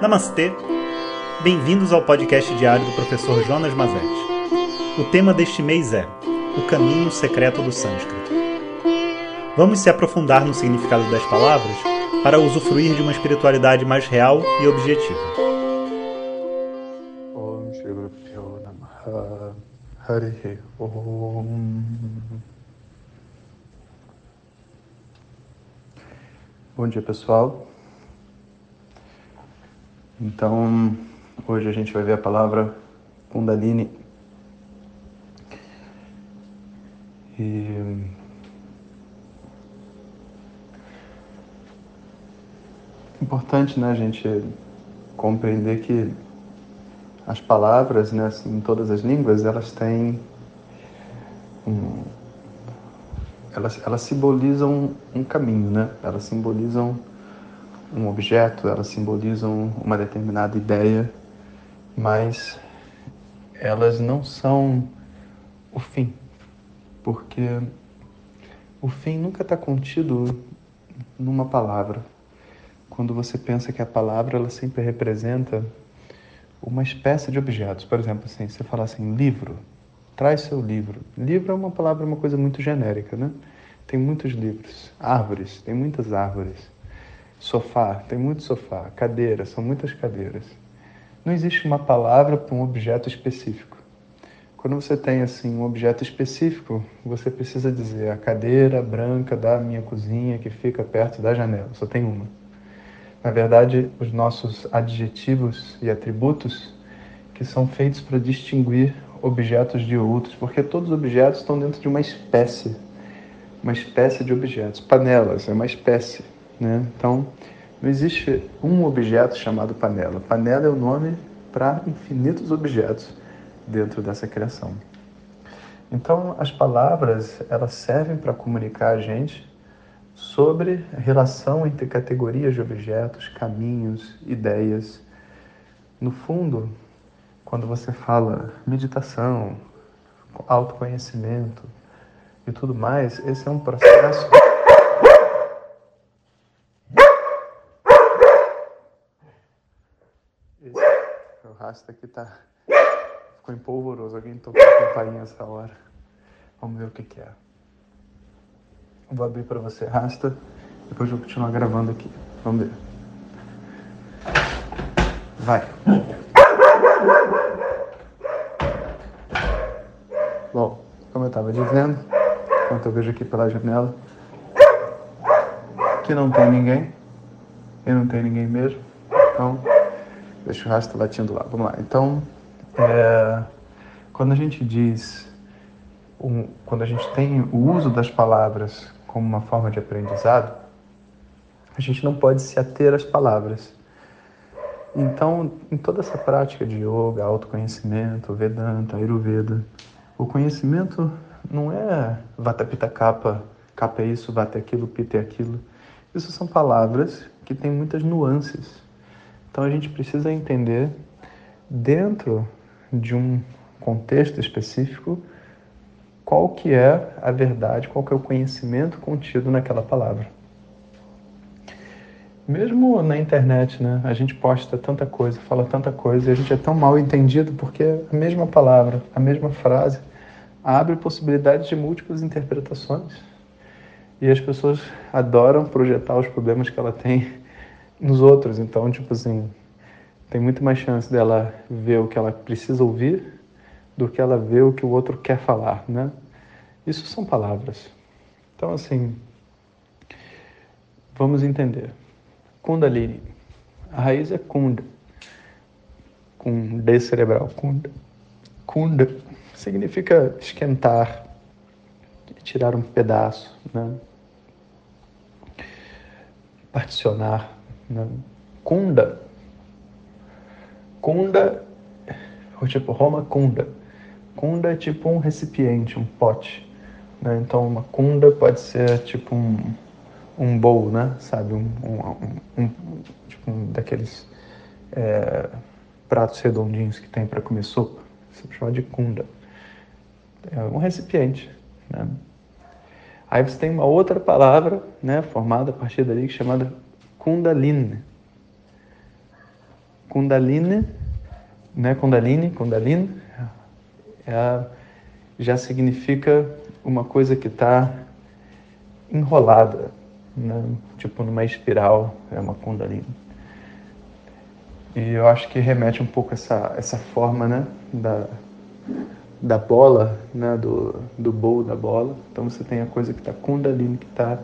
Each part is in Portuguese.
Namastê! Bem-vindos ao podcast diário do professor Jonas Mazetti. O tema deste mês é O Caminho Secreto do Sânscrito. Vamos se aprofundar no significado das palavras para usufruir de uma espiritualidade mais real e objetiva. Bom dia, pessoal. Então, hoje a gente vai ver a palavra Kundalini. E importante, né, a gente compreender que as palavras, né, assim, em todas as línguas, elas têm um, elas, elas simbolizam um caminho, né? Elas simbolizam um objeto, elas simbolizam uma determinada ideia, mas elas não são o fim, porque o fim nunca está contido numa palavra. Quando você pensa que a palavra ela sempre representa uma espécie de objetos, por exemplo, assim, você fala assim, livro, traz seu livro. Livro é uma palavra, uma coisa muito genérica, né? Tem muitos livros. Árvores, tem muitas árvores. Sofá, tem muito sofá. Cadeira, são muitas cadeiras. Não existe uma palavra para um objeto específico. Quando você tem assim um objeto específico, você precisa dizer a cadeira branca da minha cozinha que fica perto da janela. Só tem uma. Na verdade, os nossos adjetivos e atributos que são feitos para distinguir objetos de outros, porque todos os objetos estão dentro de uma espécie, uma espécie de objetos. Panelas é uma espécie. Né? Então, não existe um objeto chamado panela. Panela é o nome para infinitos objetos dentro dessa criação. Então, as palavras elas servem para comunicar a gente sobre a relação entre categorias de objetos, caminhos, ideias. No fundo, quando você fala meditação, autoconhecimento e tudo mais, esse é um processo rasta aqui tá. Ficou empolvoroso. Alguém tocou a campainha essa hora. Vamos ver o que, que é. vou abrir para você rasta. Depois eu vou continuar gravando aqui. Vamos ver. Vai. Bom, como eu estava dizendo, enquanto eu vejo aqui pela janela, que não tem ninguém. E não tem ninguém mesmo. Então, Deixa o rastro latindo lá. Vamos lá. Então, é, quando a gente diz, um, quando a gente tem o uso das palavras como uma forma de aprendizado, a gente não pode se ater às palavras. Então, em toda essa prática de yoga, autoconhecimento, Vedanta, Ayurveda, o conhecimento não é vata pita capa, capa é isso, vata é aquilo, pita é aquilo. Isso são palavras que têm muitas nuances. Então a gente precisa entender dentro de um contexto específico qual que é a verdade, qual que é o conhecimento contido naquela palavra. Mesmo na internet, né, a gente posta tanta coisa, fala tanta coisa e a gente é tão mal entendido porque a mesma palavra, a mesma frase abre possibilidades de múltiplas interpretações. E as pessoas adoram projetar os problemas que ela tem nos outros. Então, tipo assim, tem muito mais chance dela ver o que ela precisa ouvir do que ela ver o que o outro quer falar, né? Isso são palavras. Então, assim, vamos entender. Kundalini. A raiz é Kunda. Com D cerebral. Kunda. Kunda significa esquentar, tirar um pedaço, né? Particionar né? Kunda. Kunda, tipo Roma Kunda. Kunda é tipo um recipiente, um pote. Né? Então uma kunda pode ser tipo um, um bowl, né? Sabe? Um, um, um tipo um daqueles é, pratos redondinhos que tem para comer sopa. Você chama de kunda. É um recipiente. Né? Aí você tem uma outra palavra, né, formada a partir dali, chamada Kundalini. Kundalini, né? Kundalini, Kundalini, é, já significa uma coisa que está enrolada, né? tipo numa espiral, é uma Kundalini. E eu acho que remete um pouco essa essa forma, né, da da bola, né, do, do bowl da bola. Então você tem a coisa que está Kundalini, que está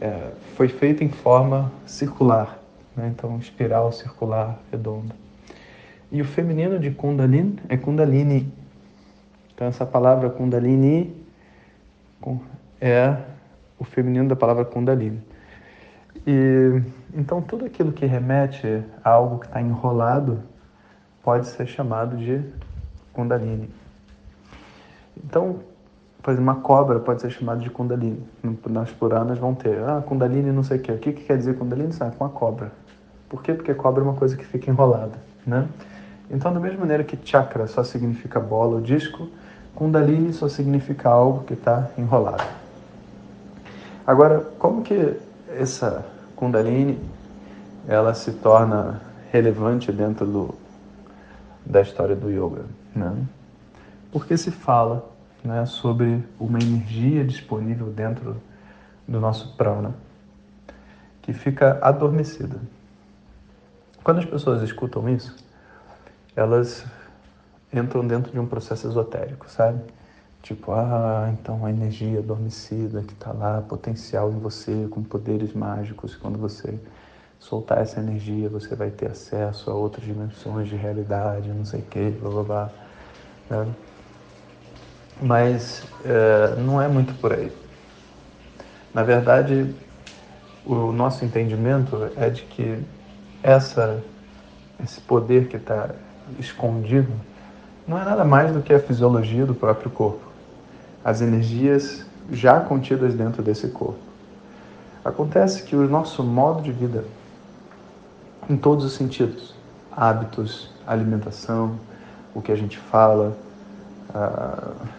é, foi feita em forma circular, né? então espiral circular redonda. E o feminino de Kundalini é Kundalini. Então essa palavra Kundalini é o feminino da palavra Kundalini. E então tudo aquilo que remete a algo que está enrolado pode ser chamado de Kundalini. Então, por uma cobra pode ser chamada de Kundalini. Nas Puranas vão ter, ah, Kundalini não sei o quê. O que, que quer dizer Kundalini? Sabe, com a cobra. Por quê? Porque cobra é uma coisa que fica enrolada, né? Então, da mesma maneira que chakra só significa bola ou disco, Kundalini só significa algo que está enrolado. Agora, como que essa Kundalini ela se torna relevante dentro do, da história do yoga? Né? Porque se fala né, sobre uma energia disponível dentro do nosso prana que fica adormecida. Quando as pessoas escutam isso, elas entram dentro de um processo esotérico, sabe? Tipo, ah, então a energia adormecida que está lá, potencial em você, com poderes mágicos, quando você soltar essa energia, você vai ter acesso a outras dimensões de realidade, não sei o que, blá blá blá. Né? Mas é, não é muito por aí. Na verdade, o nosso entendimento é de que essa, esse poder que está escondido não é nada mais do que a fisiologia do próprio corpo, as energias já contidas dentro desse corpo. Acontece que o nosso modo de vida, em todos os sentidos, hábitos, alimentação, o que a gente fala,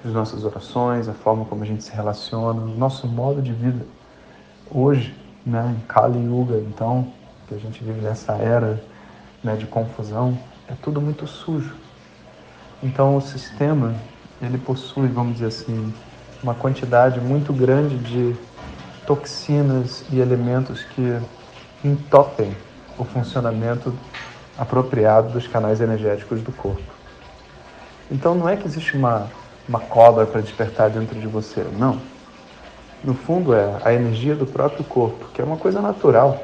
as nossas orações, a forma como a gente se relaciona, o nosso modo de vida. Hoje, né, em Kali Yuga, então, que a gente vive nessa era né, de confusão, é tudo muito sujo. Então, o sistema, ele possui, vamos dizer assim, uma quantidade muito grande de toxinas e elementos que entopem o funcionamento apropriado dos canais energéticos do corpo. Então não é que existe uma, uma cobra para despertar dentro de você, não. No fundo é a energia do próprio corpo, que é uma coisa natural.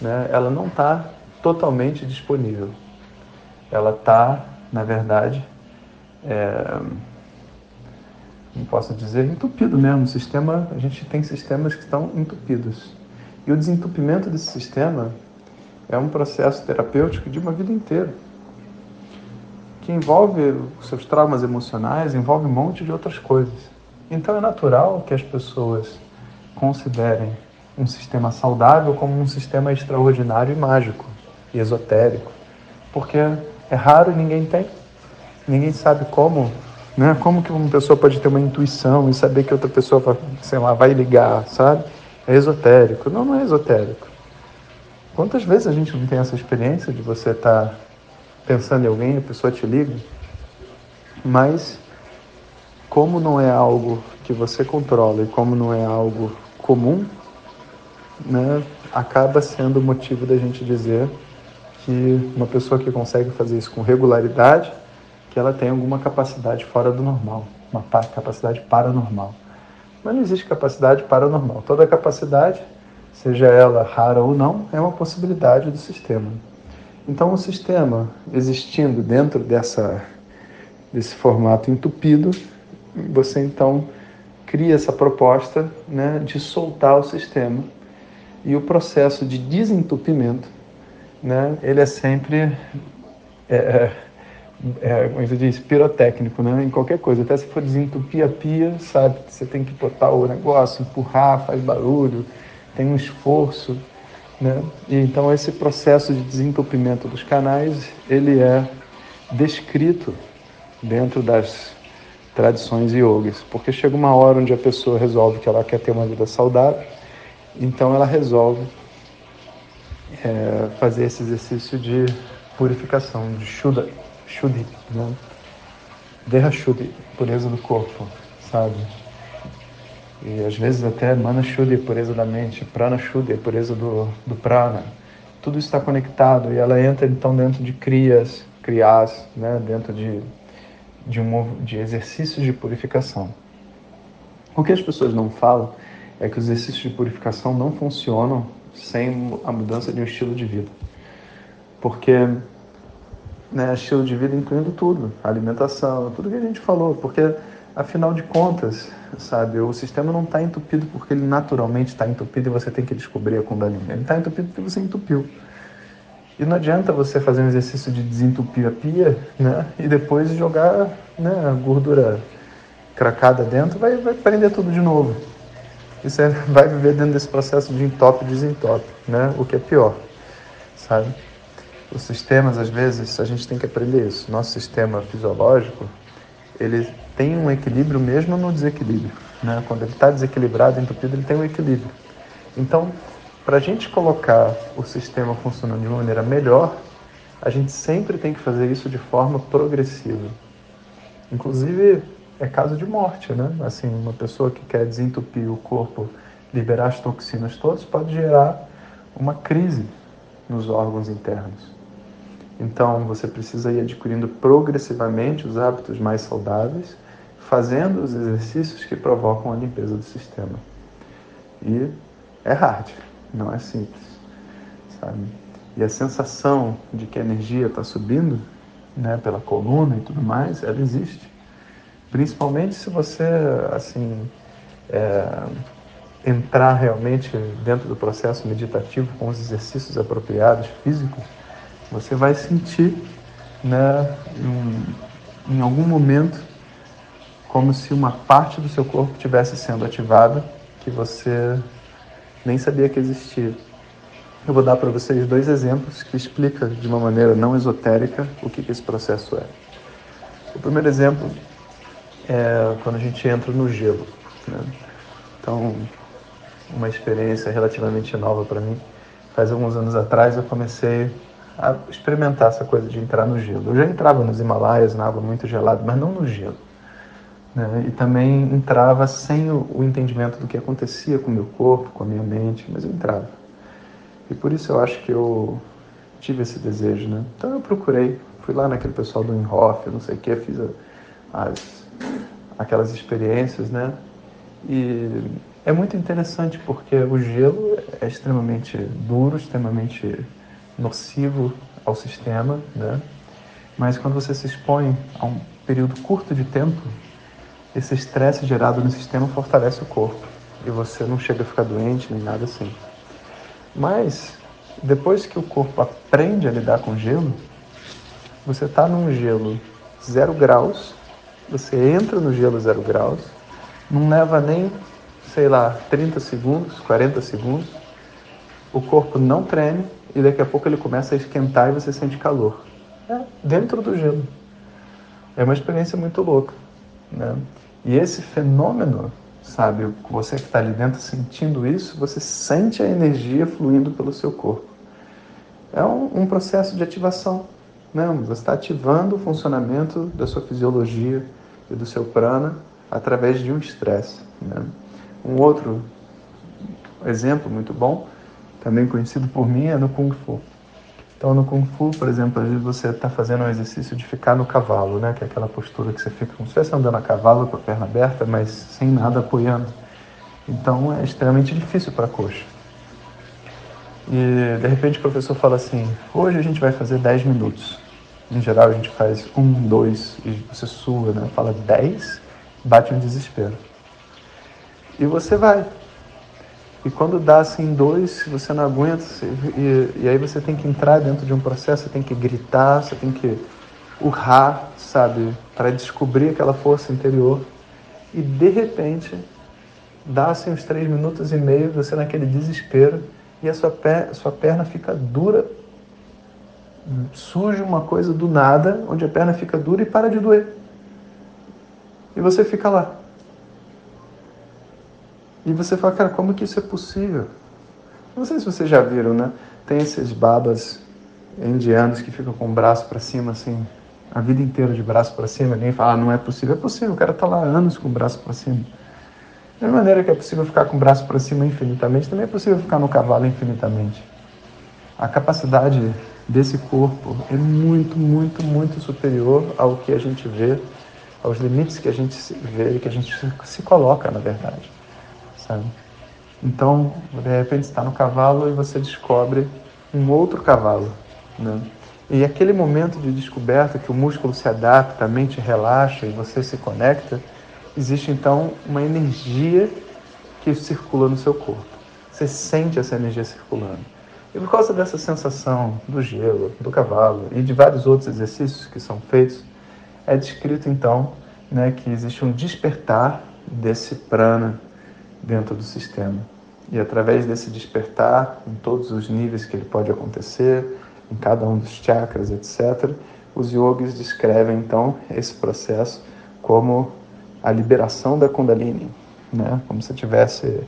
Né? Ela não está totalmente disponível. Ela está, na verdade, é, não posso dizer, entupido mesmo. Sistema, a gente tem sistemas que estão entupidos. E o desentupimento desse sistema é um processo terapêutico de uma vida inteira que envolve seus traumas emocionais, envolve um monte de outras coisas. Então é natural que as pessoas considerem um sistema saudável como um sistema extraordinário e mágico e esotérico, porque é raro e ninguém tem. Ninguém sabe como, né? Como que uma pessoa pode ter uma intuição e saber que outra pessoa, vai, sei lá, vai ligar, sabe? É esotérico. Não, não é esotérico. Quantas vezes a gente não tem essa experiência de você estar tá pensando em alguém, a pessoa te liga, mas como não é algo que você controla e como não é algo comum, né, acaba sendo motivo da gente dizer que uma pessoa que consegue fazer isso com regularidade, que ela tem alguma capacidade fora do normal, uma capacidade paranormal. Mas não existe capacidade paranormal. Toda capacidade, seja ela rara ou não, é uma possibilidade do sistema. Então, o sistema existindo dentro dessa, desse formato entupido, você então cria essa proposta né, de soltar o sistema e o processo de desentupimento, né, ele é sempre, é, é, é como se diz, pirotécnico, né, em qualquer coisa. Até se for desentupir a pia, sabe, você tem que botar o negócio, empurrar, faz barulho, tem um esforço. Né? E então esse processo de desentupimento dos canais ele é descrito dentro das tradições yogas, porque chega uma hora onde a pessoa resolve que ela quer ter uma vida saudável, então ela resolve é, fazer esse exercício de purificação, de Shuddha, Shuddhi, né? Deha Shuddhi, pureza do corpo, sabe? E às vezes até Mana Shuddhi, pureza da mente, Prana Shuddhi, pureza do, do prana. Tudo está conectado e ela entra então dentro de crias, crias, né? dentro de, de, um, de exercícios de purificação. O que as pessoas não falam é que os exercícios de purificação não funcionam sem a mudança de um estilo de vida. Porque né, estilo de vida incluindo tudo, alimentação, tudo que a gente falou, porque afinal de contas, sabe, o sistema não está entupido porque ele naturalmente está entupido e você tem que descobrir a Kundalini. Ele está entupido porque você entupiu. E não adianta você fazer um exercício de desentupir a pia, né, e depois jogar né, a gordura cracada dentro, vai, vai prender tudo de novo. E você vai viver dentro desse processo de entope e desentope, né, o que é pior, sabe? os sistemas, às vezes, a gente tem que aprender isso. Nosso sistema fisiológico, ele tem um equilíbrio mesmo no desequilíbrio. Né? Quando ele está desequilibrado, entupido, ele tem um equilíbrio. Então, para a gente colocar o sistema funcionando de uma maneira melhor, a gente sempre tem que fazer isso de forma progressiva. Inclusive, é caso de morte, né? Assim, uma pessoa que quer desentupir o corpo, liberar as toxinas todas, pode gerar uma crise nos órgãos internos. Então, você precisa ir adquirindo progressivamente os hábitos mais saudáveis, fazendo os exercícios que provocam a limpeza do sistema. E é hard, não é simples, sabe? E a sensação de que a energia está subindo, né, pela coluna e tudo mais, ela existe. Principalmente se você, assim, é, entrar realmente dentro do processo meditativo com os exercícios apropriados físicos, você vai sentir, né, em, em algum momento, como se uma parte do seu corpo estivesse sendo ativada que você nem sabia que existia. Eu vou dar para vocês dois exemplos que explicam de uma maneira não esotérica o que, que esse processo é. O primeiro exemplo é quando a gente entra no gelo. Né? Então, uma experiência relativamente nova para mim. Faz alguns anos atrás eu comecei a experimentar essa coisa de entrar no gelo. Eu já entrava nos Himalaias, na água muito gelada, mas não no gelo. Né? E também entrava sem o, o entendimento do que acontecia com o meu corpo, com a minha mente, mas eu entrava. E por isso eu acho que eu tive esse desejo, né? Então eu procurei, fui lá naquele pessoal do Inhofe, não sei o que, fiz as, aquelas experiências, né? E é muito interessante porque o gelo é extremamente duro, extremamente nocivo ao sistema, né? Mas quando você se expõe a um período curto de tempo, esse estresse gerado no sistema fortalece o corpo e você não chega a ficar doente nem nada assim. Mas depois que o corpo aprende a lidar com gelo, você está num gelo zero graus, você entra no gelo zero graus, não leva nem, sei lá, 30 segundos, 40 segundos, o corpo não treme, e daqui a pouco ele começa a esquentar e você sente calor. É, dentro do gelo. É uma experiência muito louca. Né? E esse fenômeno, sabe, você que está ali dentro sentindo isso, você sente a energia fluindo pelo seu corpo. É um, um processo de ativação. Né? Você está ativando o funcionamento da sua fisiologia e do seu prana através de um estresse. Né? Um outro exemplo muito bom também conhecido por mim, é no Kung Fu. Então, no Kung Fu, por exemplo, às vezes você está fazendo um exercício de ficar no cavalo, né? Que é aquela postura que você fica como se estivesse andando a cavalo com a perna aberta, mas sem nada apoiando. Então, é extremamente difícil para a coxa. E, de repente, o professor fala assim, hoje a gente vai fazer 10 minutos. Em geral, a gente faz um, dois, e você sua, né? Fala 10, bate um desespero. E você vai, e quando dá assim dois, você não aguenta, e, e, aí você tem que entrar dentro de um processo, você tem que gritar, você tem que urrar, sabe, para descobrir aquela força interior. E de repente, dá assim uns três minutos e meio, você naquele desespero, e a sua, per sua perna fica dura, surge uma coisa do nada, onde a perna fica dura e para de doer. E você fica lá. E você fala, cara, como que isso é possível? Não sei se vocês já viram, né? Tem esses babas indianos que ficam com o braço para cima, assim, a vida inteira de braço para cima. Ninguém fala, ah, não é possível. É possível, o cara está lá anos com o braço para cima. Da mesma maneira que é possível ficar com o braço para cima infinitamente, também é possível ficar no cavalo infinitamente. A capacidade desse corpo é muito, muito, muito superior ao que a gente vê, aos limites que a gente vê e que a gente se coloca, na verdade. Sabe? Então, de repente, está no cavalo e você descobre um outro cavalo. Né? E aquele momento de descoberta que o músculo se adapta, a mente relaxa e você se conecta, existe então uma energia que circula no seu corpo. Você sente essa energia circulando. E por causa dessa sensação do gelo, do cavalo e de vários outros exercícios que são feitos, é descrito então né, que existe um despertar desse prana dentro do sistema. E através desse despertar, em todos os níveis que ele pode acontecer, em cada um dos chakras, etc., os yogis descrevem então esse processo como a liberação da Kundalini, né? como se estivesse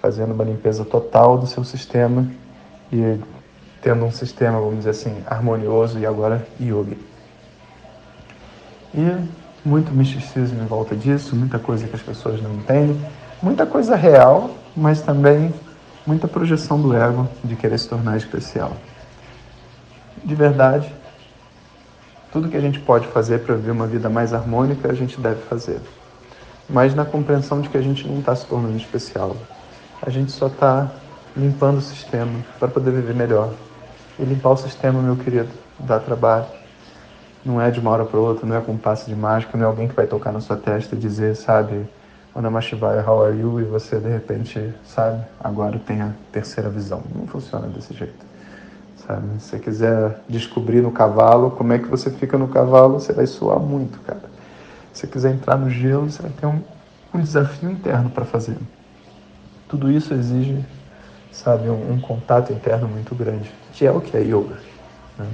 fazendo uma limpeza total do seu sistema e tendo um sistema, vamos dizer assim, harmonioso e agora yogi. E muito misticismo em volta disso, muita coisa que as pessoas não entendem, muita coisa real, mas também muita projeção do ego de querer se tornar especial. De verdade, tudo que a gente pode fazer para viver uma vida mais harmônica, a gente deve fazer. Mas na compreensão de que a gente não está se tornando especial. A gente só está limpando o sistema para poder viver melhor. E limpar o sistema, meu querido, dá trabalho. Não é de uma hora para outra, não é com um passe de mágica, não é alguém que vai tocar na sua testa e dizer, sabe, Ana Shivaya, how are you? E você, de repente, sabe, agora tem a terceira visão. Não funciona desse jeito. Sabe? Se você quiser descobrir no cavalo como é que você fica no cavalo, você vai suar muito, cara. Se você quiser entrar no gelo, você vai ter um, um desafio interno para fazer. Tudo isso exige, sabe, um, um, contato interno muito grande, que é o que é yoga. Né?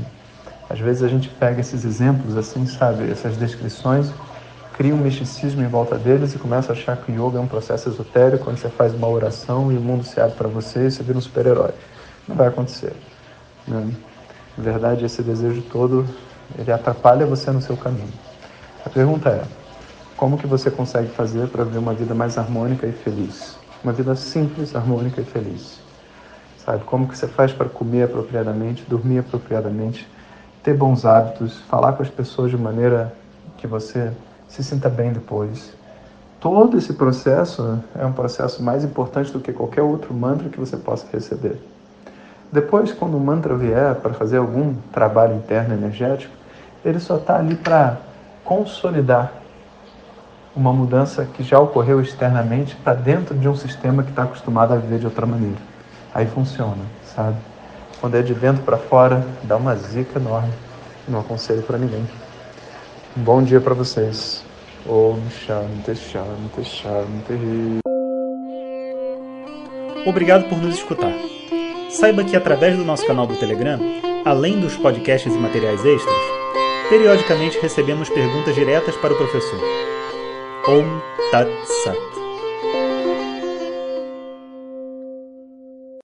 Às vezes a gente pega esses exemplos, assim, sabe, essas descrições, cria um misticismo em volta deles e começa a achar que o yoga é um processo esotérico, onde você faz uma oração e o mundo se abre para você e você vira um super-herói. Não vai acontecer. Né? Na verdade, esse desejo todo, ele atrapalha você no seu caminho. A pergunta é, como que você consegue fazer para viver uma vida mais harmônica e feliz? Uma vida simples, harmônica e feliz. Sabe, como que você faz para comer apropriadamente, dormir apropriadamente, ter bons hábitos, falar com as pessoas de maneira que você se sinta bem depois. Todo esse processo é um processo mais importante do que qualquer outro mantra que você possa receber. Depois, quando o mantra vier para fazer algum trabalho interno energético, ele só está ali para consolidar uma mudança que já ocorreu externamente para dentro de um sistema que está acostumado a viver de outra maneira. Aí funciona, sabe? Quando é de dentro para fora, dá uma zica enorme. Não aconselho para ninguém. Bom dia para vocês. Om Shanti Shanti Shanti. Obrigado por nos escutar. Saiba que através do nosso canal do Telegram, além dos podcasts e materiais extras, periodicamente recebemos perguntas diretas para o professor. Om Tat Sat.